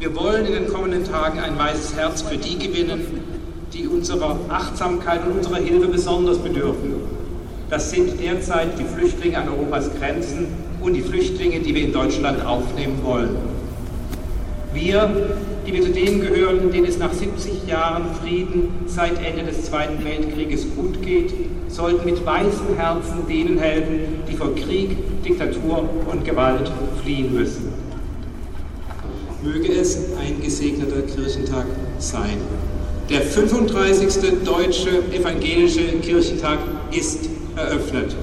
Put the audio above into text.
Wir wollen in den kommenden Tagen ein weißes Herz für die gewinnen, die unserer Achtsamkeit und unserer Hilfe besonders bedürfen. Das sind derzeit die Flüchtlinge an Europas Grenzen und die Flüchtlinge, die wir in Deutschland aufnehmen wollen. Wir, die wir zu denen gehören, denen es nach 70 Jahren Frieden seit Ende des Zweiten Weltkrieges gut geht, sollten mit weißen Herzen denen helfen, die vor Krieg, Diktatur und Gewalt fliehen müssen. Möge es ein gesegneter Kirchentag sein. Der 35. Deutsche Evangelische Kirchentag ist eröffnet.